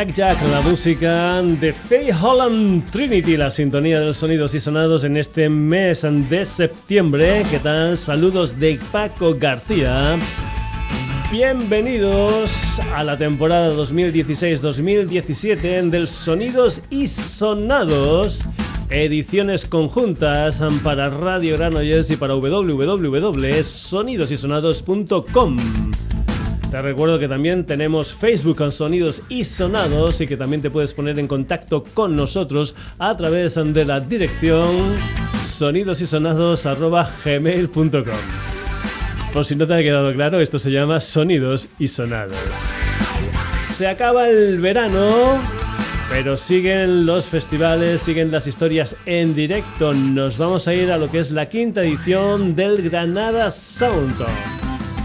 Blackjack, la música de Faye Holland Trinity, la sintonía de los sonidos y sonados en este mes de septiembre. ¿Qué tal? Saludos de Paco García. Bienvenidos a la temporada 2016-2017 del Sonidos y Sonados, ediciones conjuntas para Radio Granollers y para www.sonidosysonados.com. Te recuerdo que también tenemos Facebook con Sonidos y Sonados y que también te puedes poner en contacto con nosotros a través de la dirección sonidosysonados.gmail.com Por si no te ha quedado claro, esto se llama Sonidos y Sonados. Se acaba el verano, pero siguen los festivales, siguen las historias en directo. Nos vamos a ir a lo que es la quinta edición del Granada Sound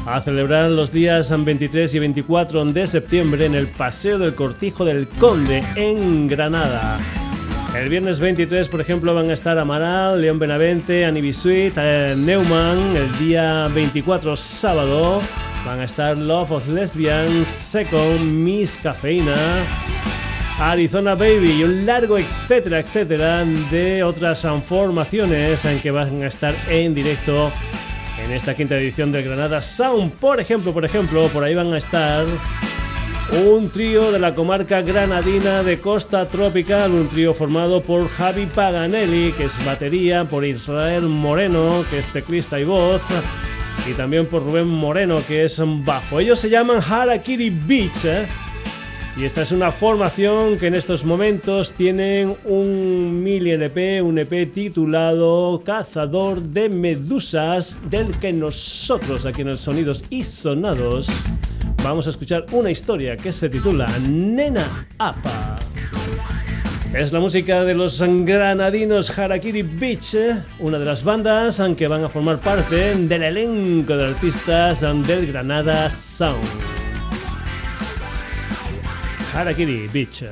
a celebrar los días 23 y 24 de septiembre en el Paseo del Cortijo del Conde en Granada. El viernes 23, por ejemplo, van a estar Amaral, León Benavente, Anibisuit, eh, Neumann. El día 24, sábado, van a estar Love of Lesbian, Second, Miss Cafeína, Arizona Baby y un largo etcétera, etcétera de otras formaciones en que van a estar en directo en esta quinta edición del Granada Sound. Por ejemplo, por ejemplo, por ahí van a estar un trío de la comarca granadina de Costa Tropical, un trío formado por Javi Paganelli, que es batería, por Israel Moreno, que es teclista y voz, y también por Rubén Moreno, que es bajo. Ellos se llaman Harakiri Beach. ¿eh? Y esta es una formación que en estos momentos tienen un mini EP, un EP titulado Cazador de Medusas, del que nosotros aquí en el Sonidos y Sonados vamos a escuchar una historia que se titula Nena Apa. Es la música de los granadinos Harakiri Beach, una de las bandas que van a formar parte del elenco de artistas del Granada Sound. Harakiri Beach.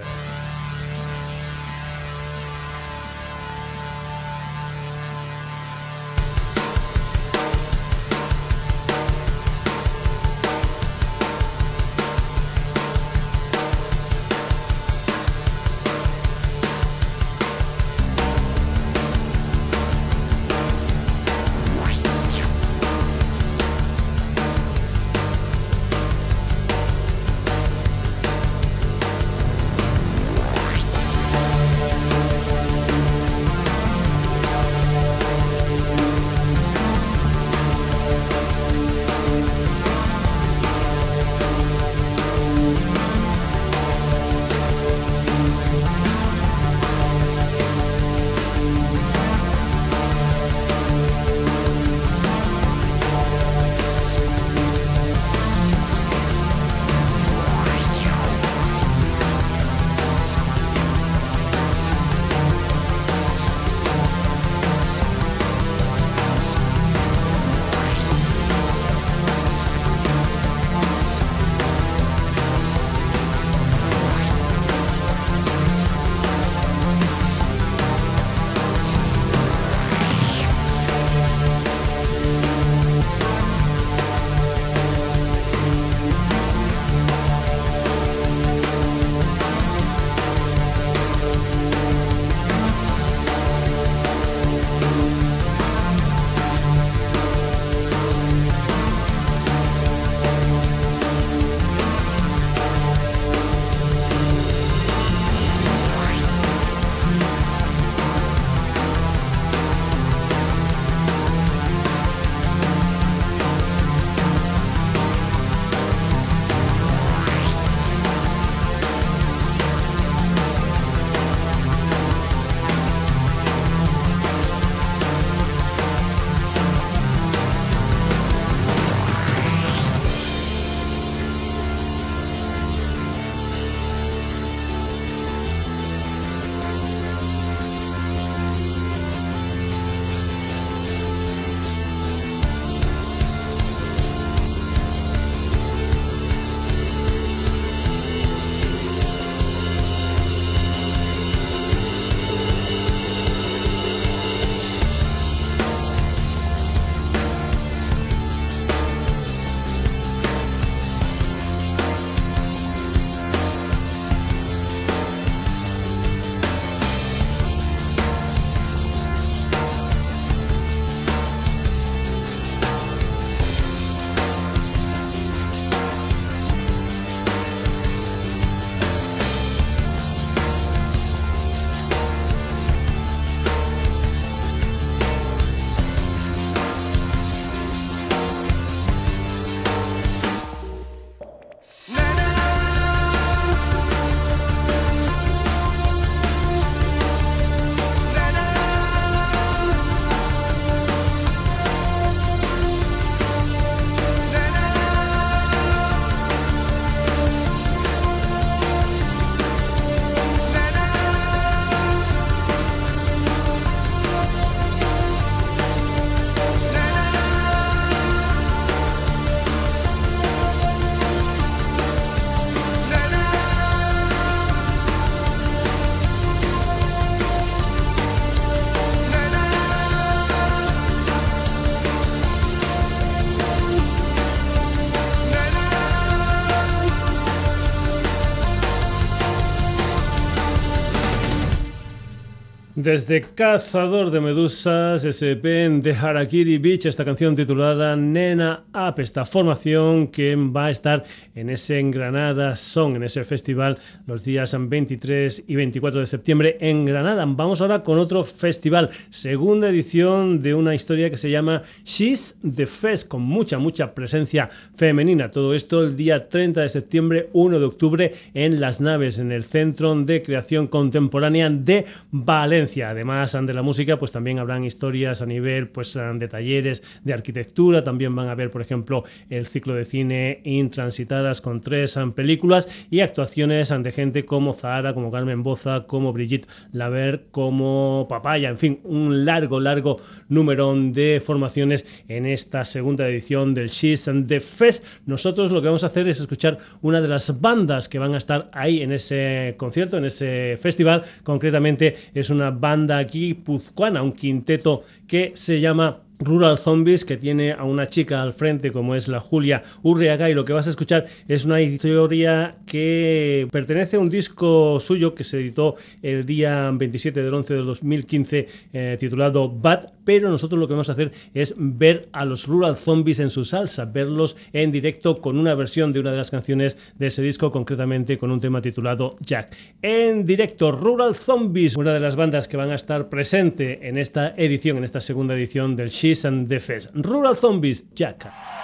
Desde Cazador de Medusas, SP de Harakiri Beach, esta canción titulada Nena Up, esta formación que va a estar en ese Granada Song, en ese festival los días 23 y 24 de septiembre en Granada. Vamos ahora con otro festival, segunda edición de una historia que se llama She's the Fest, con mucha, mucha presencia femenina. Todo esto el día 30 de septiembre, 1 de octubre en Las Naves, en el Centro de Creación Contemporánea de Valencia. Además de la música, pues también habrán historias a nivel pues, de talleres de arquitectura. También van a ver, por ejemplo, el ciclo de cine Intransitadas con tres películas y actuaciones ante gente como Zahara, como Carmen Boza, como Brigitte Laver, como Papaya. En fin, un largo, largo número de formaciones en esta segunda edición del She's and the Fest. Nosotros lo que vamos a hacer es escuchar una de las bandas que van a estar ahí en ese concierto, en ese festival. Concretamente es una banda aquí puzcuana, un quinteto que se llama Rural Zombies, que tiene a una chica al frente como es la Julia Urriaga y lo que vas a escuchar es una historia que pertenece a un disco suyo que se editó el día 27 del 11 de 2015 eh, titulado Bad, pero nosotros lo que vamos a hacer es ver a los Rural Zombies en su salsa, verlos en directo con una versión de una de las canciones de ese disco, concretamente con un tema titulado Jack. En directo, Rural Zombies, una de las bandas que van a estar presente en esta edición, en esta segunda edición del She's and the Fest. Rural Zombies, Jack.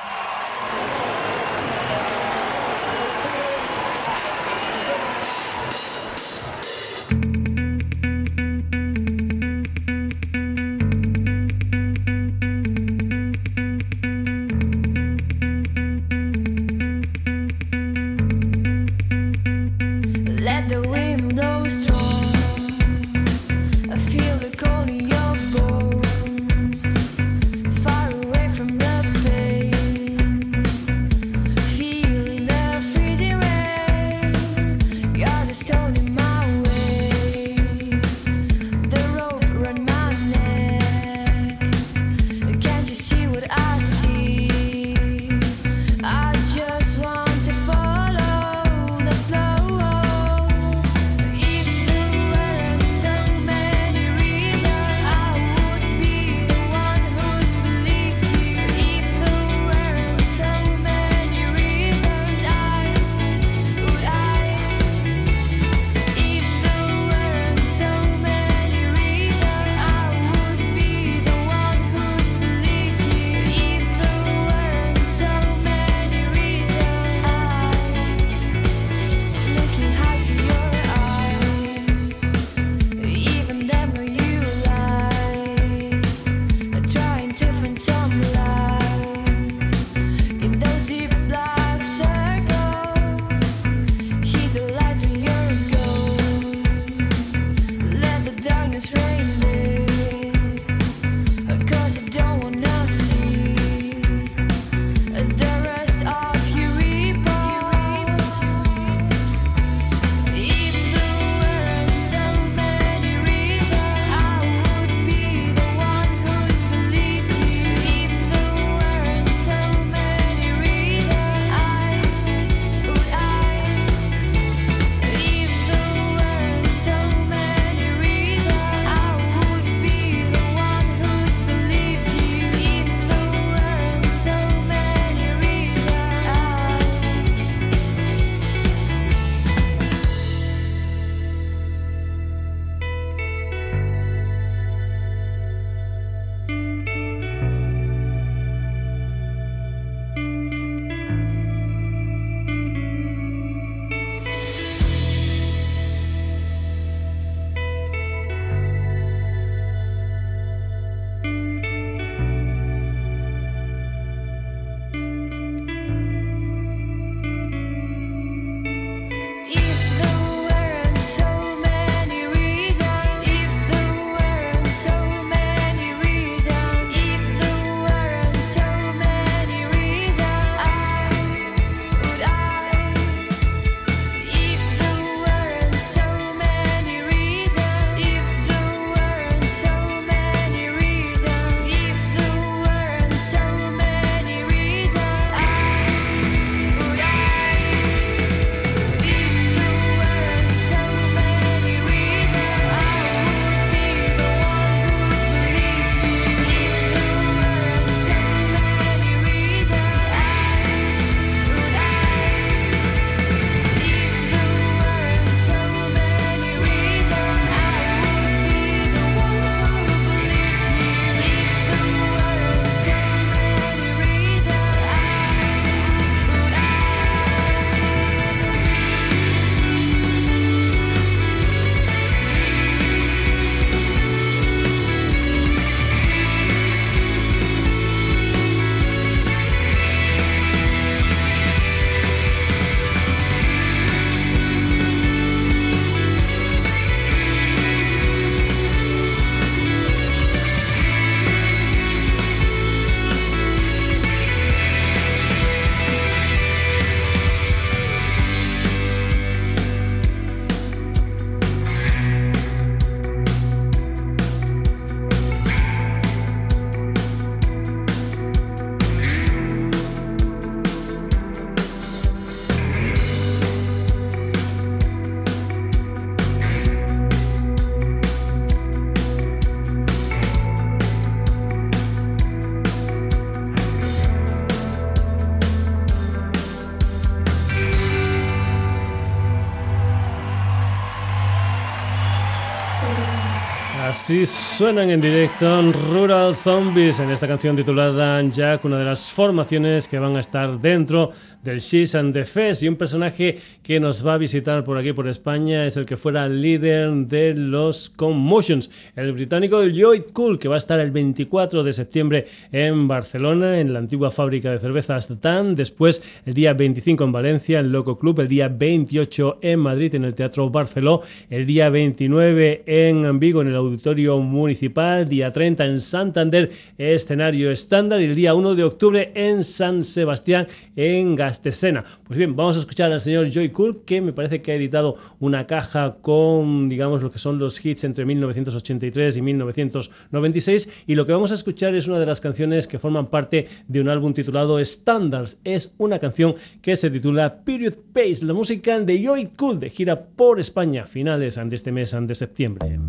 Si suenan en directo Rural Zombies en esta canción titulada Jack, una de las formaciones que van a estar dentro del She's and the Fest. Y un personaje que nos va a visitar por aquí por España es el que fuera líder de los Commotions, el británico Lloyd Cool que va a estar el 24 de septiembre en Barcelona en la antigua fábrica de cervezas TAN, después el día 25 en Valencia en Loco Club, el día 28 en Madrid en el Teatro Barceló, el día 29 en Vigo en el Auditorio Municipal, día 30 en Santander, escenario estándar y el día 1 de octubre en San Sebastián en escena. Pues bien, vamos a escuchar al señor Joy Cool, que me parece que ha editado una caja con, digamos, lo que son los hits entre 1983 y 1996. Y lo que vamos a escuchar es una de las canciones que forman parte de un álbum titulado Standards. Es una canción que se titula Period Pace, la música de Joy Cool, de gira por España, finales de este mes de septiembre.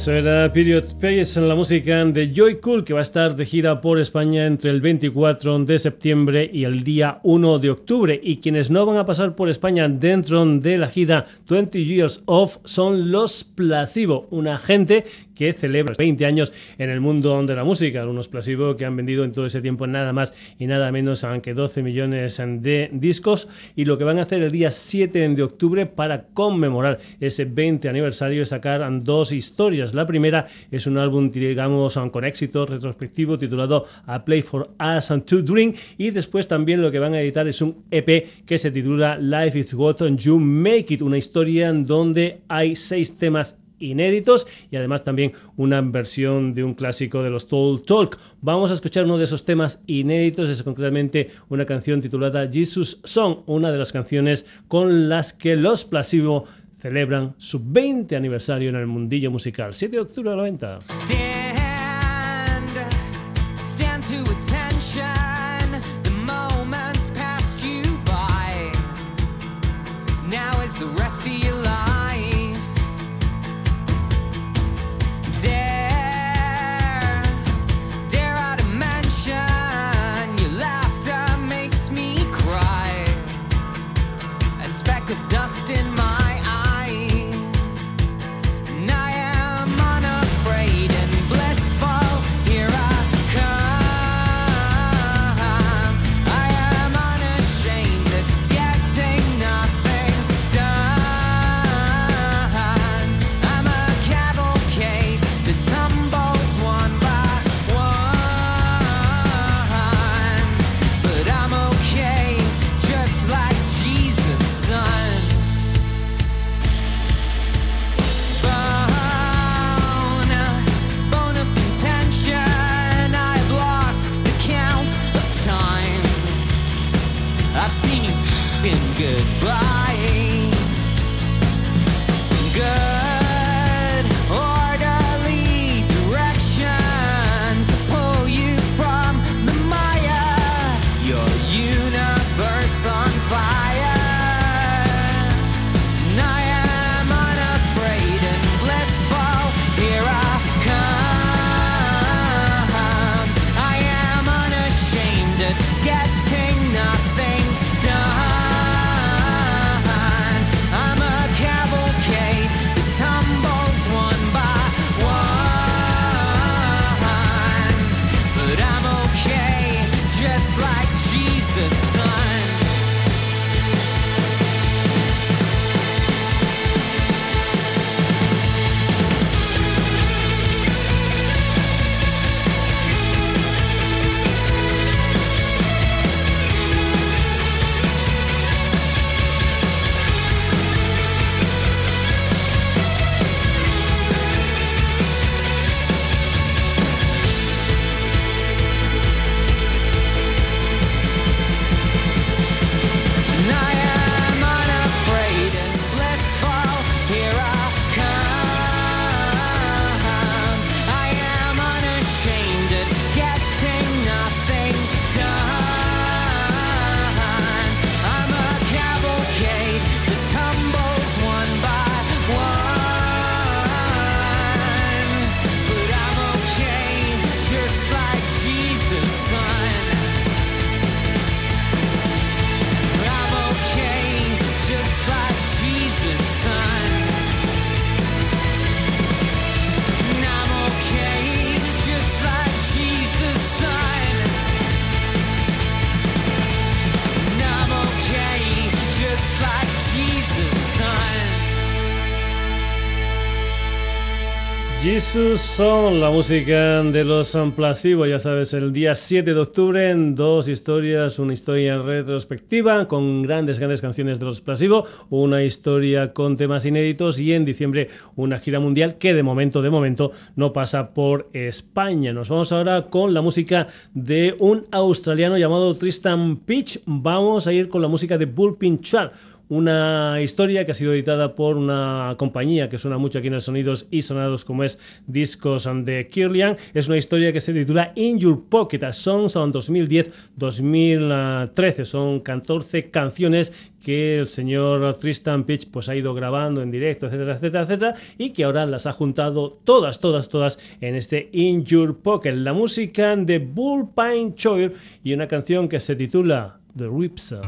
Eso era Period Pace en la música de Joy Cool, que va a estar de gira por España entre el 24 de septiembre y el día 1 de octubre. Y quienes no van a pasar por España dentro de la gira 20 Years Off son los Placebo, una gente que celebra 20 años en el mundo de la música. Unos Placebo que han vendido en todo ese tiempo nada más y nada menos que 12 millones de discos y lo que van a hacer el día 7 de octubre para conmemorar ese 20 aniversario es sacar dos historias. La primera es un álbum, digamos, con éxito retrospectivo titulado A Play for Us and to Drink y después también lo que van a editar es un EP que se titula Life is What You Make It, una historia donde hay seis temas inéditos y además también una versión de un clásico de los Toll Talk. Vamos a escuchar uno de esos temas inéditos, es concretamente una canción titulada Jesus Song, una de las canciones con las que los Placebo celebran su 20 aniversario en el mundillo musical. 7 de octubre de la venta. Son la música de los Placebo, ya sabes, el día 7 de octubre, en dos historias, una historia retrospectiva con grandes, grandes canciones de los Placebo, una historia con temas inéditos y en diciembre una gira mundial que de momento, de momento, no pasa por España. Nos vamos ahora con la música de un australiano llamado Tristan Pitch. Vamos a ir con la música de Bullpin Char una historia que ha sido editada por una compañía que suena mucho aquí en el Sonidos y Sonados como es Discos de Kirlian. Es una historia que se titula In Your Pocket. Son, son 2010-2013. Son 14 canciones que el señor Tristan Pitch pues ha ido grabando en directo, etcétera, etcétera, etcétera, y que ahora las ha juntado todas, todas, todas en este In Your Pocket. La música de Bullpine Choir y una canción que se titula The Ripser.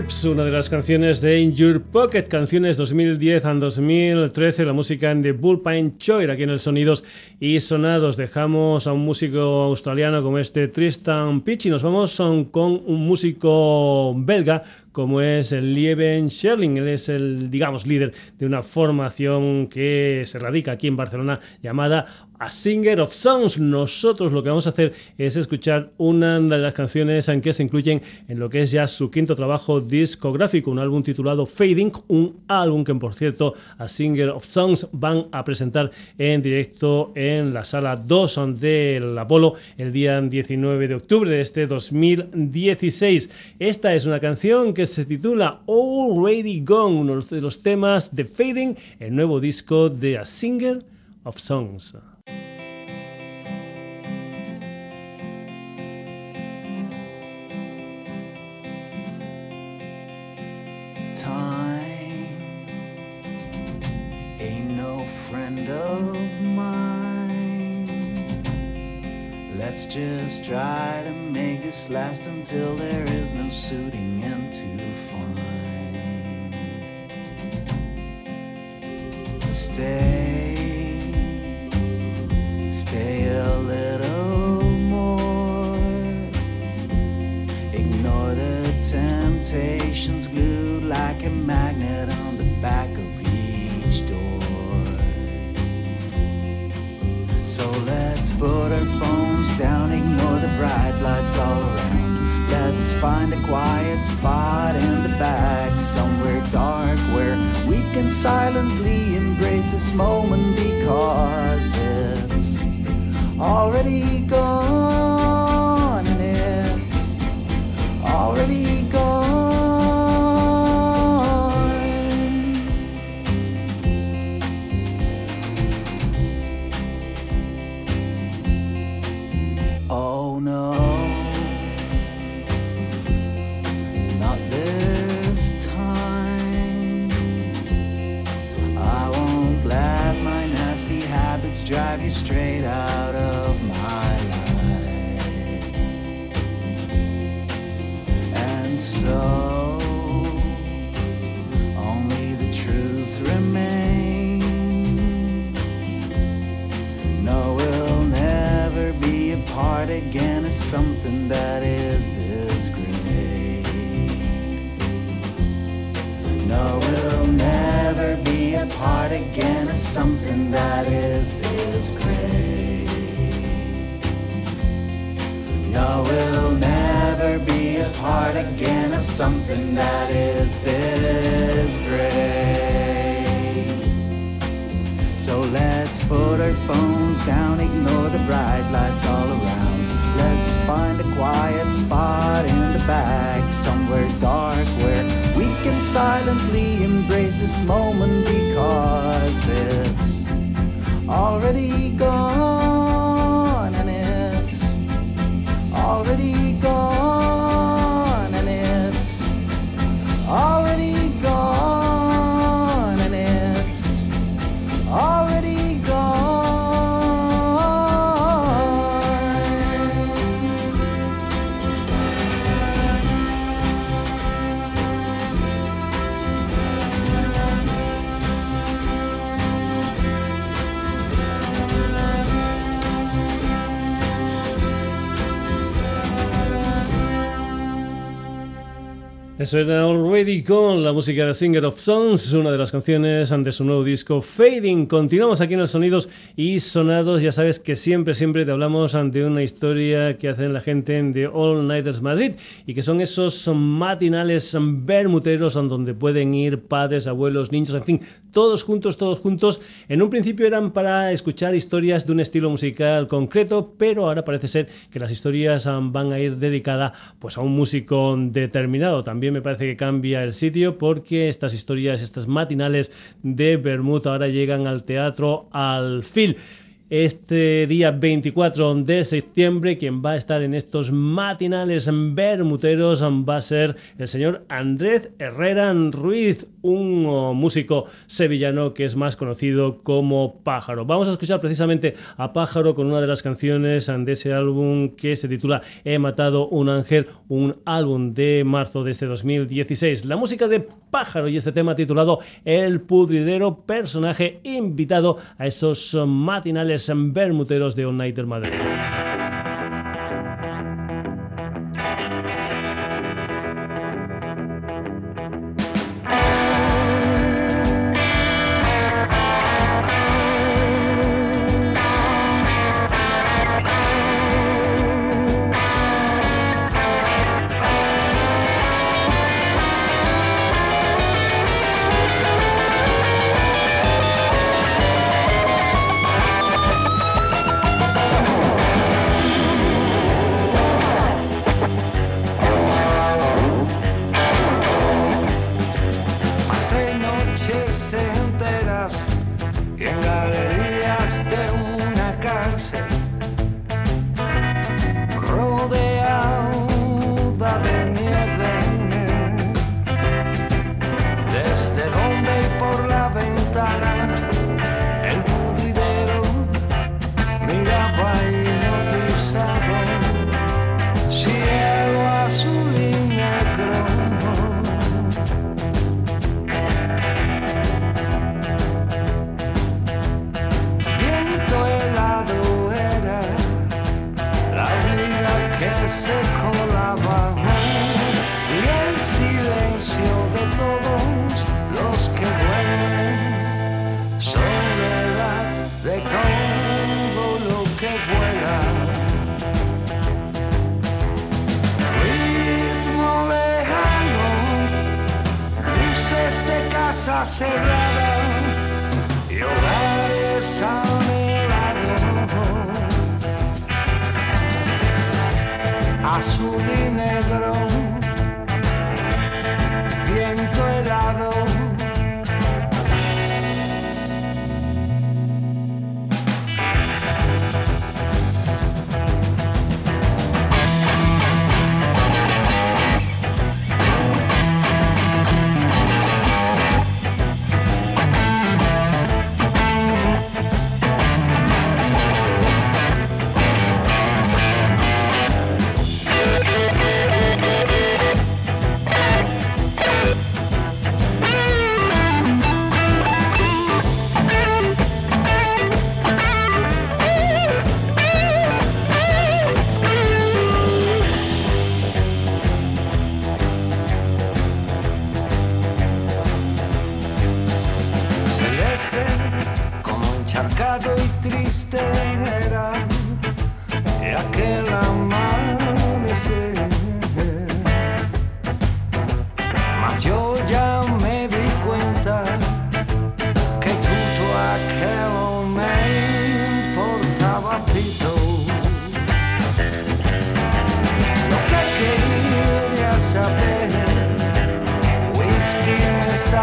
The Rips, una de las canciones de In Your Pocket, canciones 2010 a 2013, la música The Bullpine Choir, aquí en el Sonidos y Sonados. Dejamos a un músico australiano como este Tristan Pitch nos vamos con un músico belga como es el Lieven Sherling. Él es el, digamos, líder de una formación que se radica aquí en Barcelona llamada A Singer of Songs. Nosotros lo que vamos a hacer es escuchar una de las canciones en que se incluyen en lo que es ya su quinto trabajo discográfico, un álbum titulado Fading, un álbum que, por cierto, A Singer of Songs van a presentar en directo en la sala 2 del Apolo el día 19 de octubre de este 2016. Esta es una canción que se titula Already Gone, uno de los temas de Fading, el nuevo disco de A Singer of Songs. Time ain't no friend of mine. Let's just try to make this last until there is no suiting in to find. Stay, stay a little So let's put our phones down, ignore the bright lights all around. Let's find a quiet spot in the back, somewhere dark where we can silently embrace this moment because it's already gone something that is this great. No, we'll never be apart again as something that is this great. No, we'll never be apart again as something that is this great. So let's put our phones down, ignore the bright lights all around. Find a quiet spot in the back, somewhere dark where we can silently embrace this moment because it's already gone and it's already gone and it's already Eso era Already con la música de Singer of Songs, una de las canciones de su nuevo disco Fading. Continuamos aquí en los sonidos y sonados. Ya sabes que siempre, siempre te hablamos de una historia que hacen la gente de All Nighters Madrid y que son esos matinales bermuteros donde pueden ir padres, abuelos, niños, en fin, todos juntos, todos juntos. En un principio eran para escuchar historias de un estilo musical concreto, pero ahora parece ser que las historias van a ir dedicadas pues, a un músico determinado. También me parece que cambia el sitio porque estas historias, estas matinales de Bermud ahora llegan al teatro al fil. Este día 24 de septiembre, quien va a estar en estos matinales bermuteros va a ser el señor Andrés Herrera Ruiz, un oh, músico sevillano que es más conocido como Pájaro. Vamos a escuchar precisamente a Pájaro con una de las canciones de ese álbum que se titula He matado un ángel, un álbum de marzo de este 2016. La música de Pájaro y este tema titulado El Pudridero, personaje invitado a estos matinales bermuteros de All Nighter Madrid.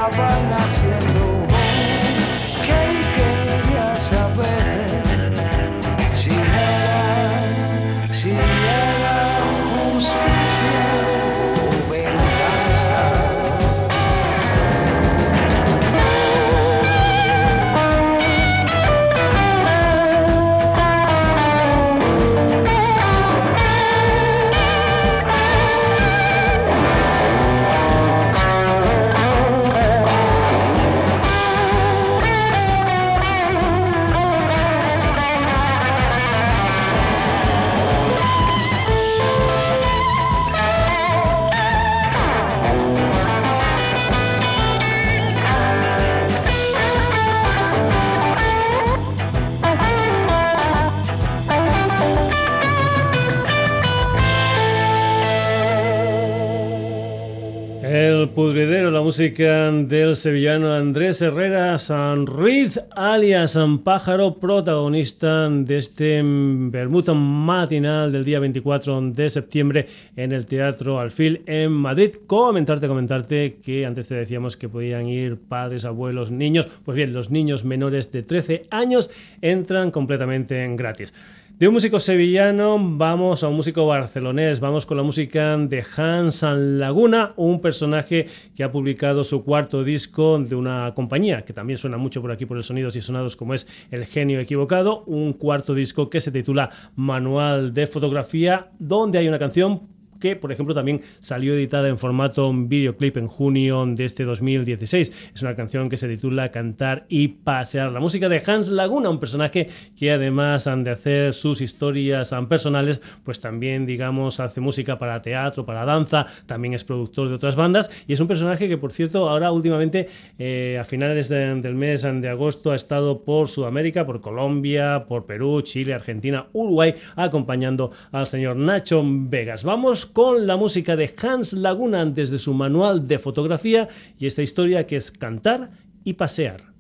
Me música del sevillano Andrés Herrera San Ruiz, alias San Pájaro, protagonista de este Bermuda matinal del día 24 de septiembre en el Teatro Alfil en Madrid. Comentarte, comentarte que antes te decíamos que podían ir padres, abuelos, niños. Pues bien, los niños menores de 13 años entran completamente en gratis. De un músico sevillano vamos a un músico barcelonés, vamos con la música de Hans Laguna, un personaje que ha publicado su cuarto disco de una compañía que también suena mucho por aquí por el Sonidos y Sonados como es El Genio Equivocado, un cuarto disco que se titula Manual de Fotografía, donde hay una canción que, por ejemplo, también salió editada en formato videoclip en junio de este 2016. Es una canción que se titula Cantar y Pasear. La música de Hans Laguna, un personaje que además han de hacer sus historias personales, pues también, digamos, hace música para teatro, para danza, también es productor de otras bandas y es un personaje que, por cierto, ahora últimamente, eh, a finales de- del mes de agosto, ha estado por Sudamérica, por Colombia, por Perú, Chile, Argentina, Uruguay, acompañando al señor Nacho Vegas. Vamos con la música de Hans Laguna desde su manual de fotografía y esta historia que es cantar y pasear.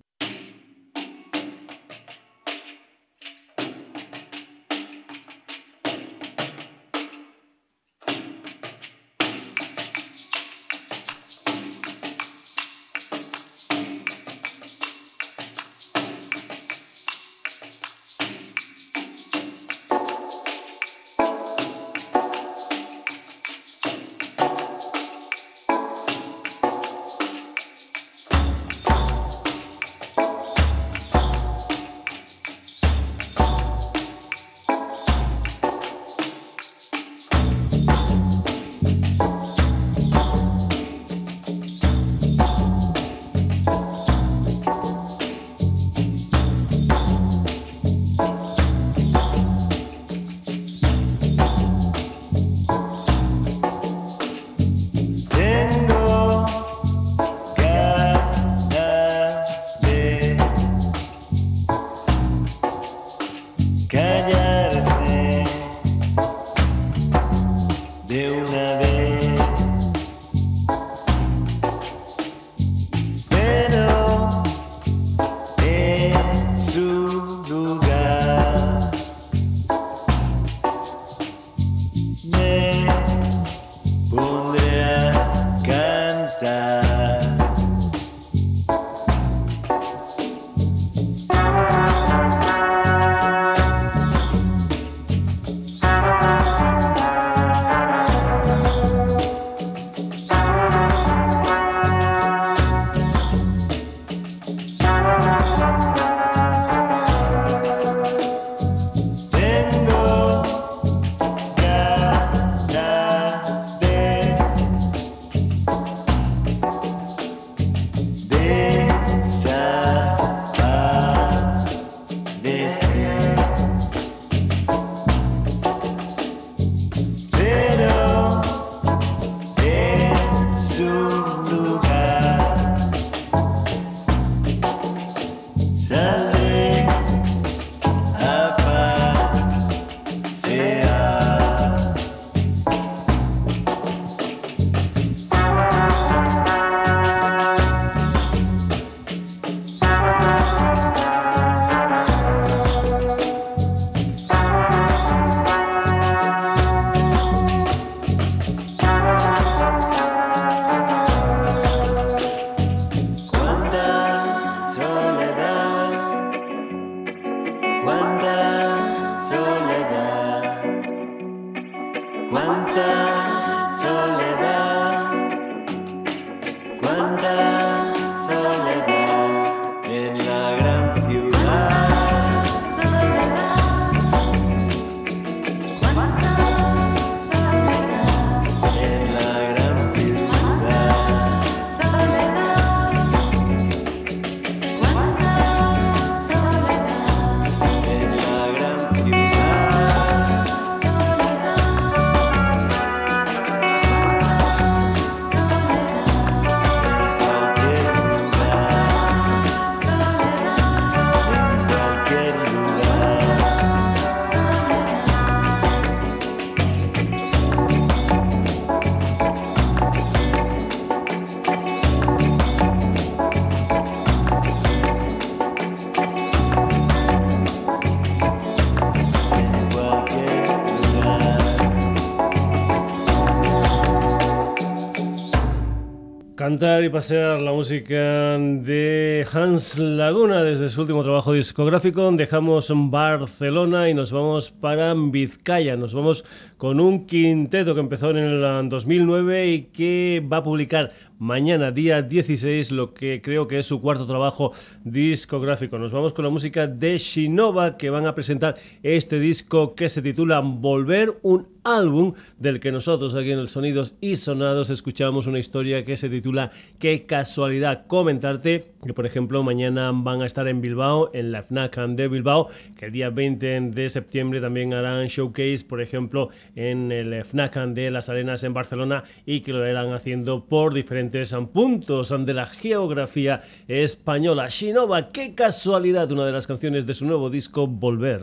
Y pasear la música de Hans Laguna desde su último trabajo discográfico. Dejamos Barcelona y nos vamos para Vizcaya. Nos vamos con un quinteto que empezó en el 2009 y que va a publicar mañana, día 16, lo que creo que es su cuarto trabajo discográfico. Nos vamos con la música de Shinova, que van a presentar este disco que se titula Volver, un álbum del que nosotros aquí en el Sonidos y Sonados escuchamos una historia que se titula Qué casualidad. Comentarte que, por ejemplo, mañana van a estar en Bilbao, en la FNAC de Bilbao, que el día 20 de septiembre también harán showcase, por ejemplo, en el FNAC de Las Arenas en Barcelona y que lo irán haciendo por diferentes puntos de la geografía española. Shinova, qué casualidad, una de las canciones de su nuevo disco Volver.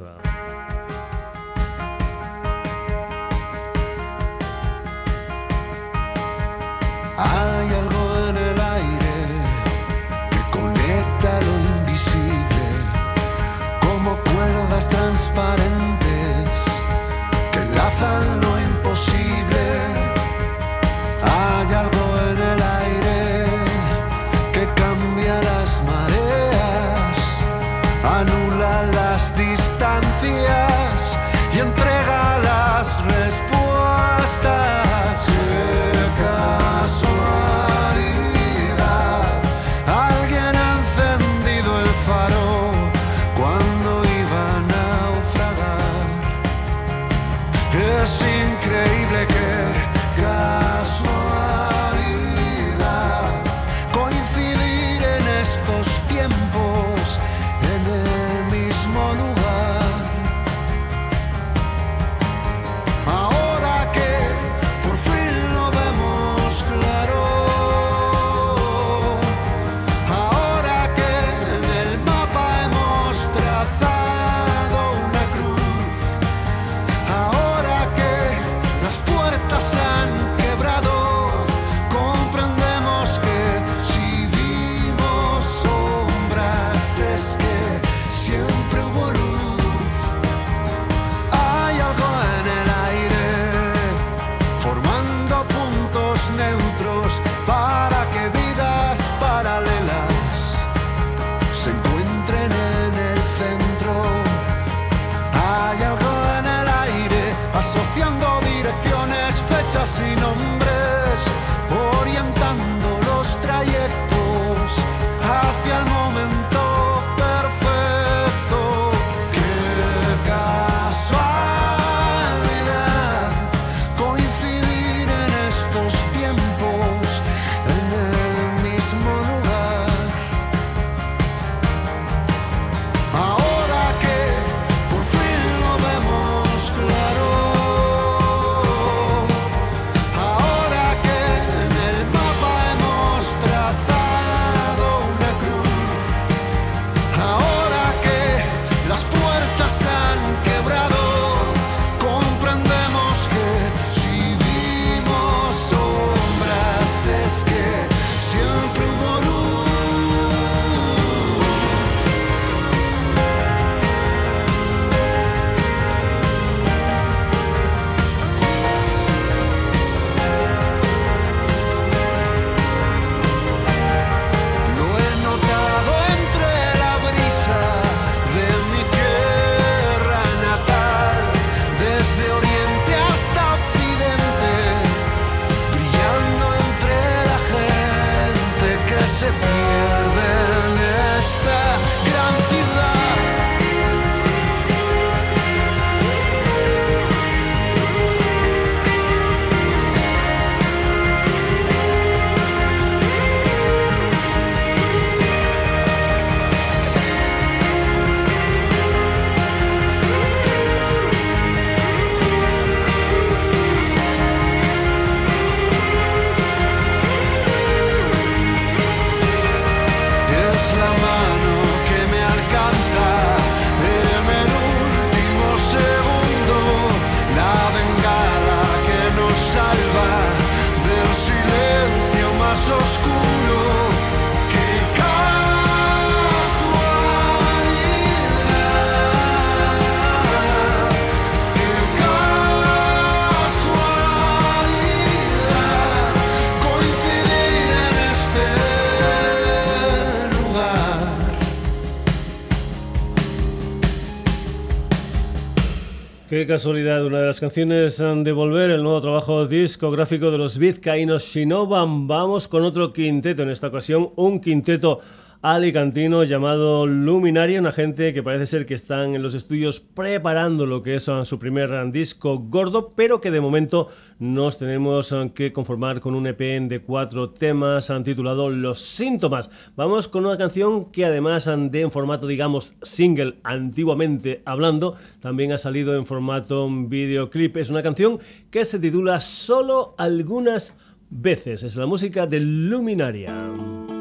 Casualidad, una de las canciones de Volver, el nuevo trabajo discográfico de los Vizcaínos Shinoban. Vamos con otro quinteto, en esta ocasión un quinteto alicantino llamado Luminaria, una gente que parece ser que están en los estudios preparando lo que es uh, su primer disco gordo, pero que de momento nos tenemos uh, que conformar con un EP de cuatro temas uh, titulado Los síntomas. Vamos con una canción que además de en formato digamos single antiguamente hablando, también ha salido en formato videoclip. Es una canción que se titula Solo algunas veces. Es la música de Luminaria.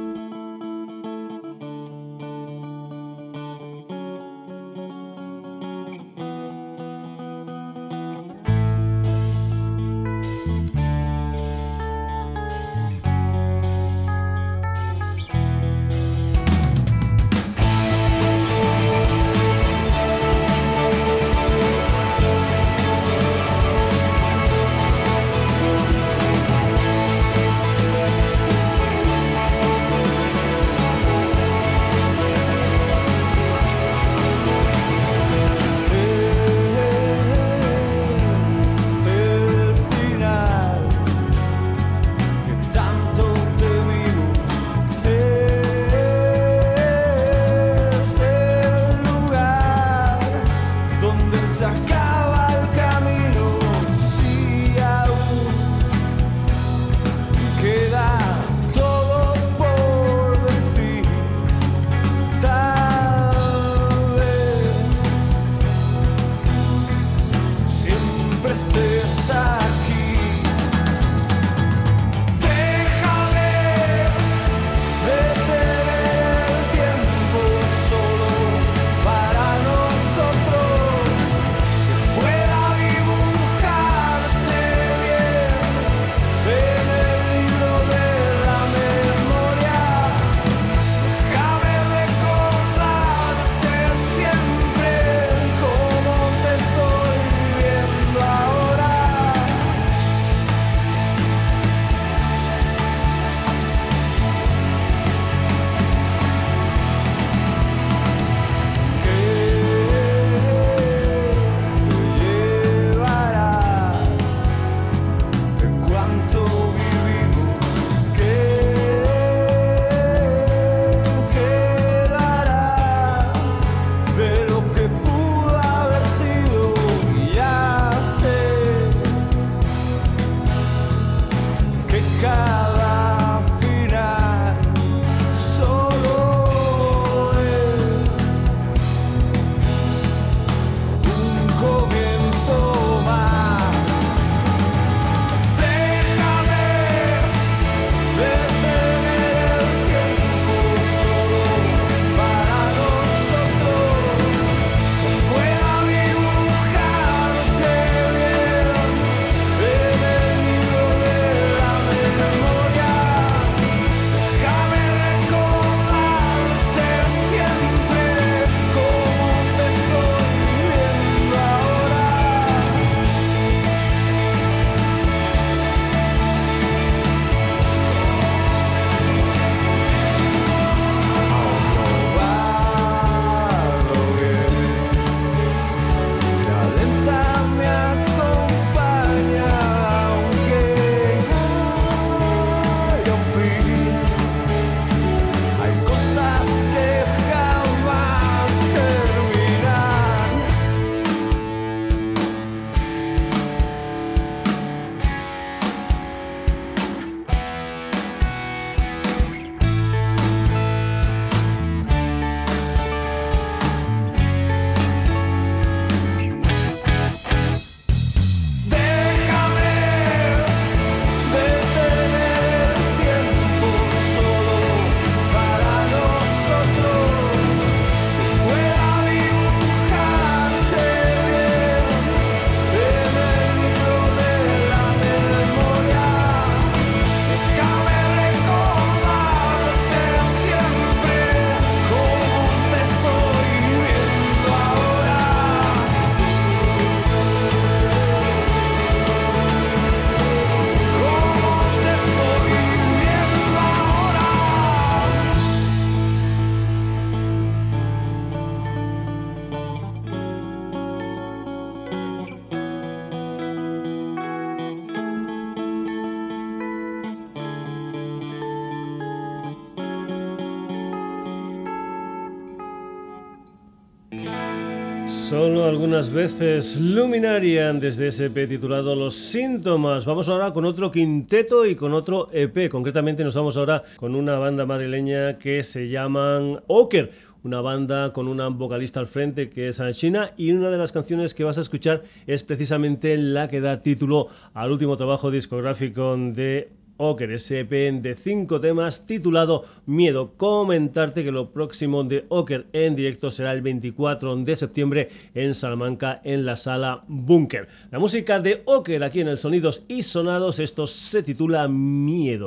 Algunas veces Luminarian desde ese EP titulado Los Síntomas. Vamos ahora con otro quinteto y con otro EP. Concretamente nos vamos ahora con una banda madrileña que se llaman Oker una banda con una vocalista al frente que es China y una de las canciones que vas a escuchar es precisamente la que da título al último trabajo discográfico de Oker, ese de cinco temas titulado Miedo. Comentarte que lo próximo de Oker en directo será el 24 de septiembre en Salamanca en la sala Bunker. La música de Oker aquí en el Sonidos y Sonados, esto se titula Miedo.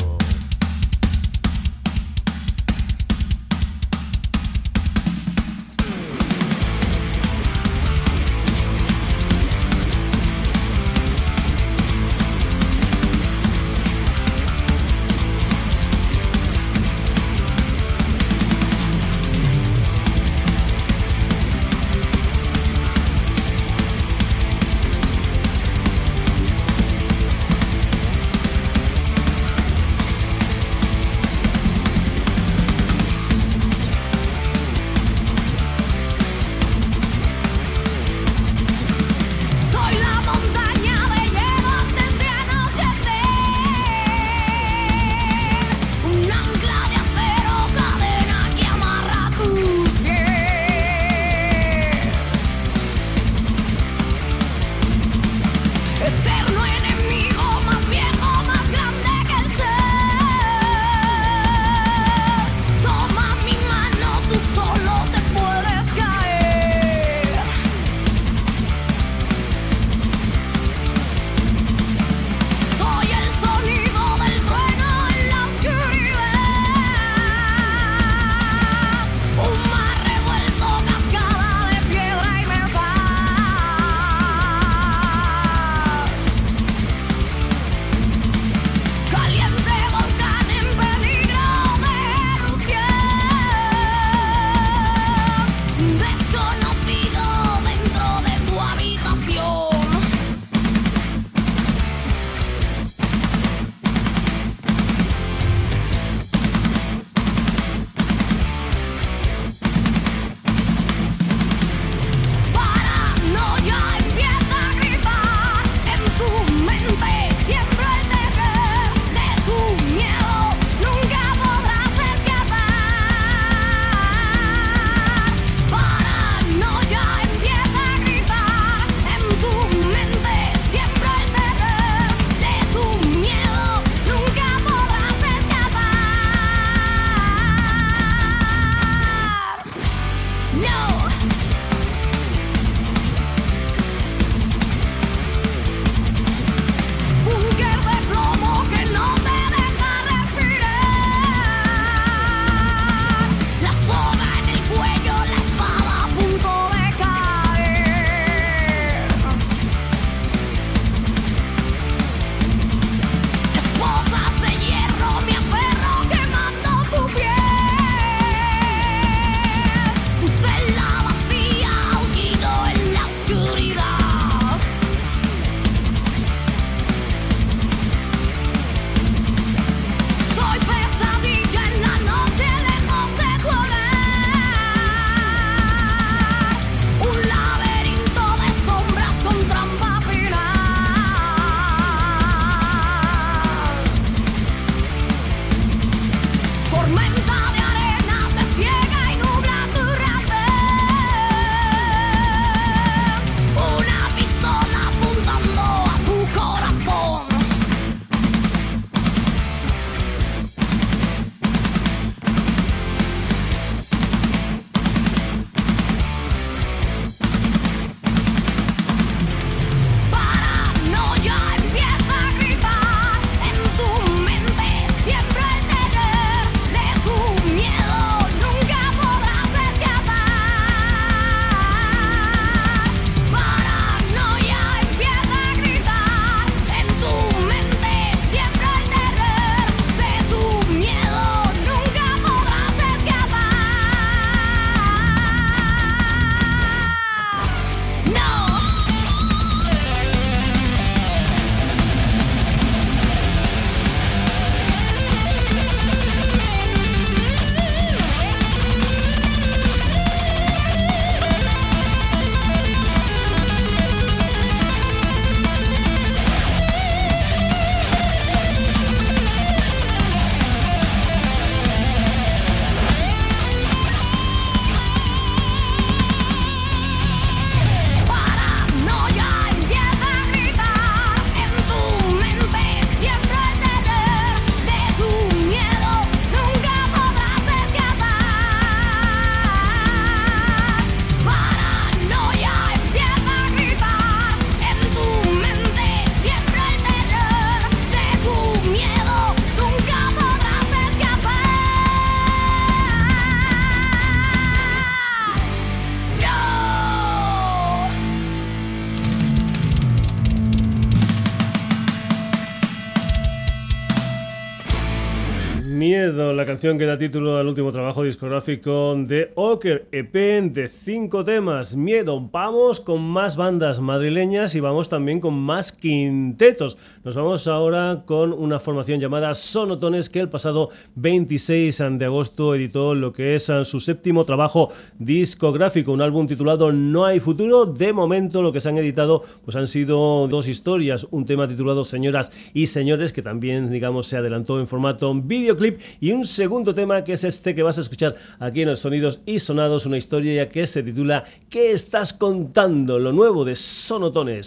Canción que da título al último trabajo discográfico de Oker, EP de cinco temas. Miedo, vamos con más bandas madrileñas y vamos también con más quintetos. Nos vamos ahora con una formación llamada Sonotones que el pasado 26 de agosto editó lo que es su séptimo trabajo discográfico, un álbum titulado No hay futuro. De momento lo que se han editado pues han sido dos historias, un tema titulado Señoras y Señores que también digamos se adelantó en formato videoclip y un segundo tema que es este que vas a escuchar aquí en el Sonidos y Sonados, una historia que se titula ¿Qué estás contando? Lo nuevo de Sonotones.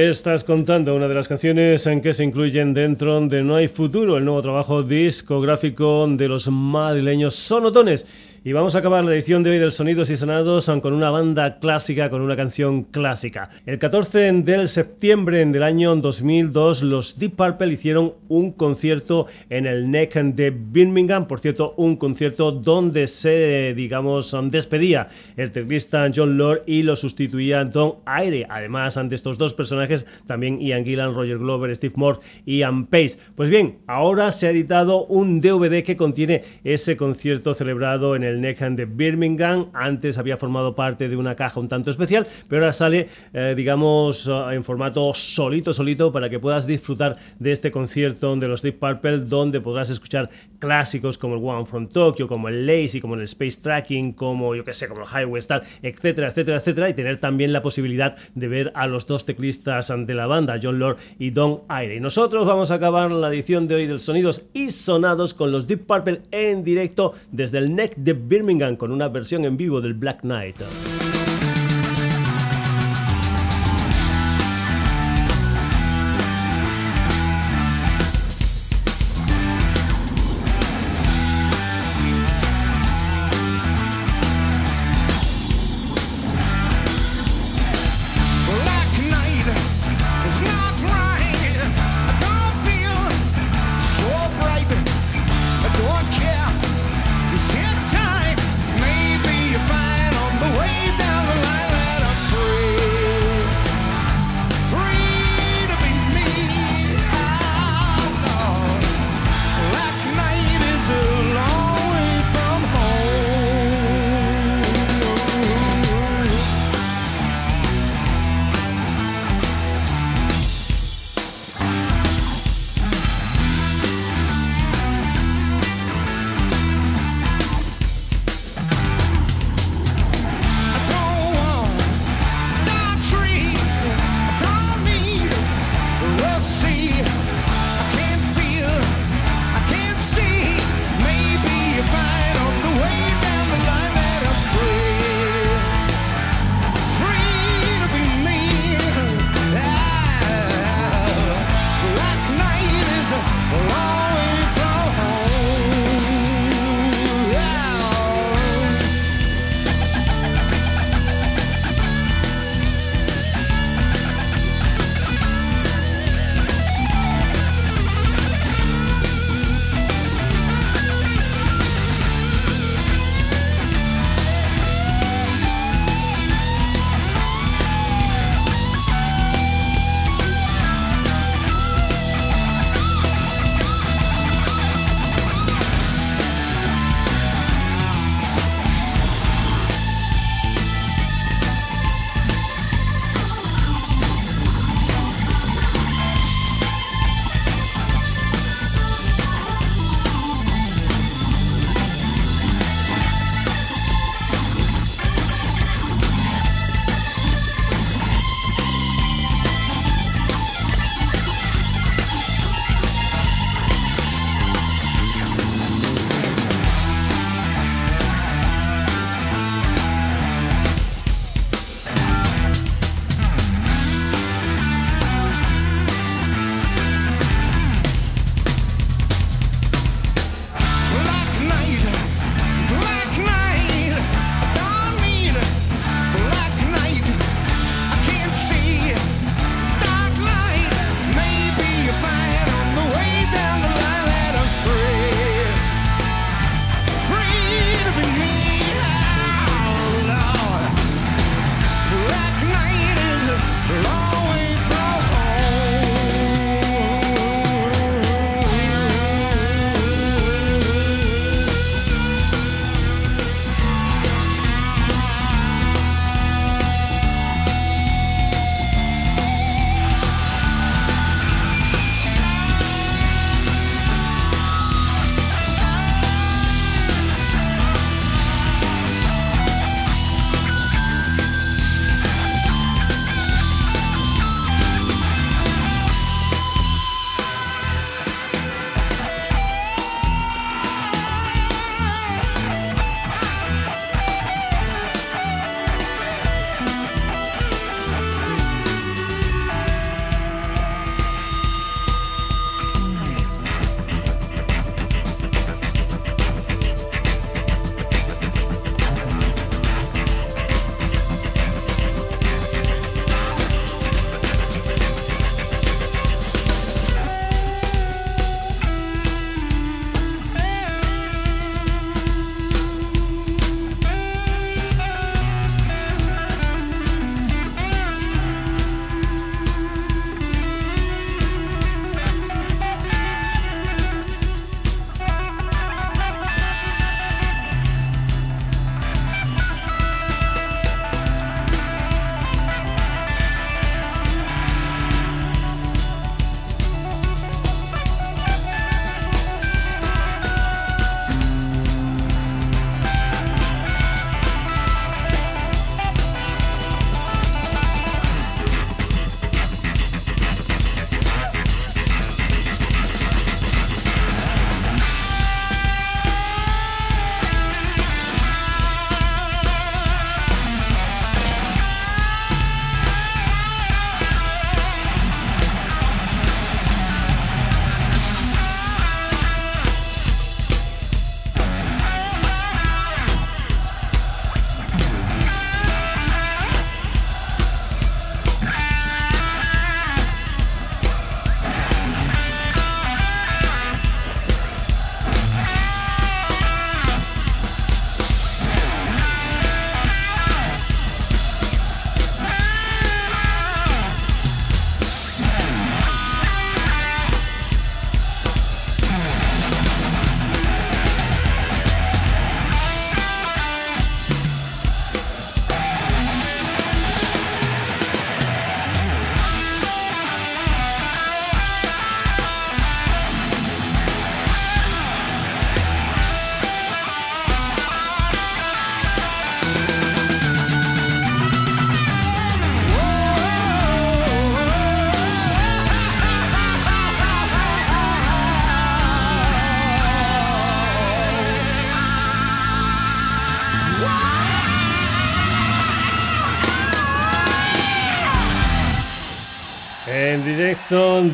¿Qué estás contando? Una de las canciones en que se incluyen dentro de No hay futuro, el nuevo trabajo discográfico de los madrileños Sonotones. Y vamos a acabar la edición de hoy del Sonidos y Sonados con una banda clásica, con una canción clásica. El 14 de septiembre del año 2002, los Deep Purple hicieron un concierto en el NEC de Birmingham. Por cierto, un concierto donde se, digamos, despedía el teclista John Lord y lo sustituía Don Aire. Además, ante estos dos personajes, también Ian Gillan, Roger Glover, Steve Moore y Ian Pace. Pues bien, ahora se ha editado un DVD que contiene ese concierto celebrado en el el Neckham de Birmingham. Antes había formado parte de una caja un tanto especial, pero ahora sale, eh, digamos, eh, en formato solito, solito, para que puedas disfrutar de este concierto de los Deep Purple, donde podrás escuchar clásicos como el One from Tokyo, como el Lazy, como el Space Tracking, como yo que sé, como el Highway Star, etcétera, etcétera, etcétera, y tener también la posibilidad de ver a los dos teclistas de la banda, John Lord y Don Aire. Y nosotros vamos a acabar la edición de hoy del Sonidos y Sonados con los Deep Purple en directo desde el NEC de Birmingham con una versión en vivo del Black Knight.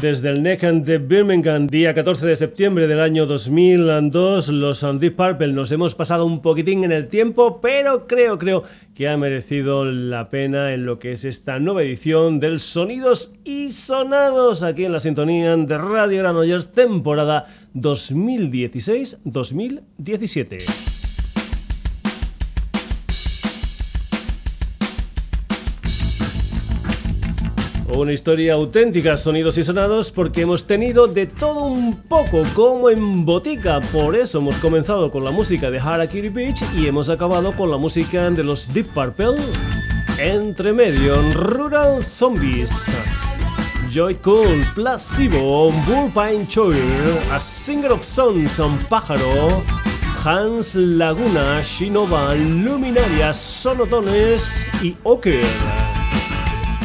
Desde el Neck de Birmingham, día 14 de septiembre del año 2002, los Deep Purple nos hemos pasado un poquitín en el tiempo, pero creo, creo que ha merecido la pena en lo que es esta nueva edición del Sonidos y Sonados aquí en la sintonía de Radio Granollers, temporada 2016-2017. Una historia auténtica, sonidos y sonados, porque hemos tenido de todo un poco como en botica. Por eso hemos comenzado con la música de Harakiri Beach y hemos acabado con la música de los Deep Purple. Entre medio, Rural Zombies. Joy Cool, Placebo, Bullpine Choir, A Singer of Sons, Un Pájaro, Hans Laguna, Shinova, Luminarias, Sonotones y Oker.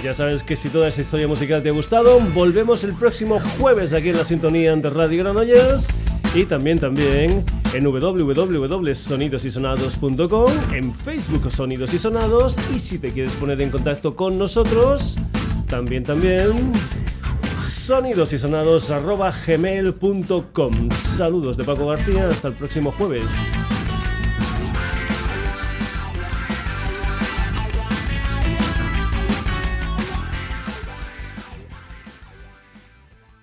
Ya sabes que si toda esa historia musical te ha gustado, volvemos el próximo jueves aquí en la sintonía de Radio Granollers y también también en www.sonidosysonados.com, en Facebook Sonidos y Sonados y si te quieres poner en contacto con nosotros, también también sonidosysonados.gmail.com Saludos de Paco García, hasta el próximo jueves.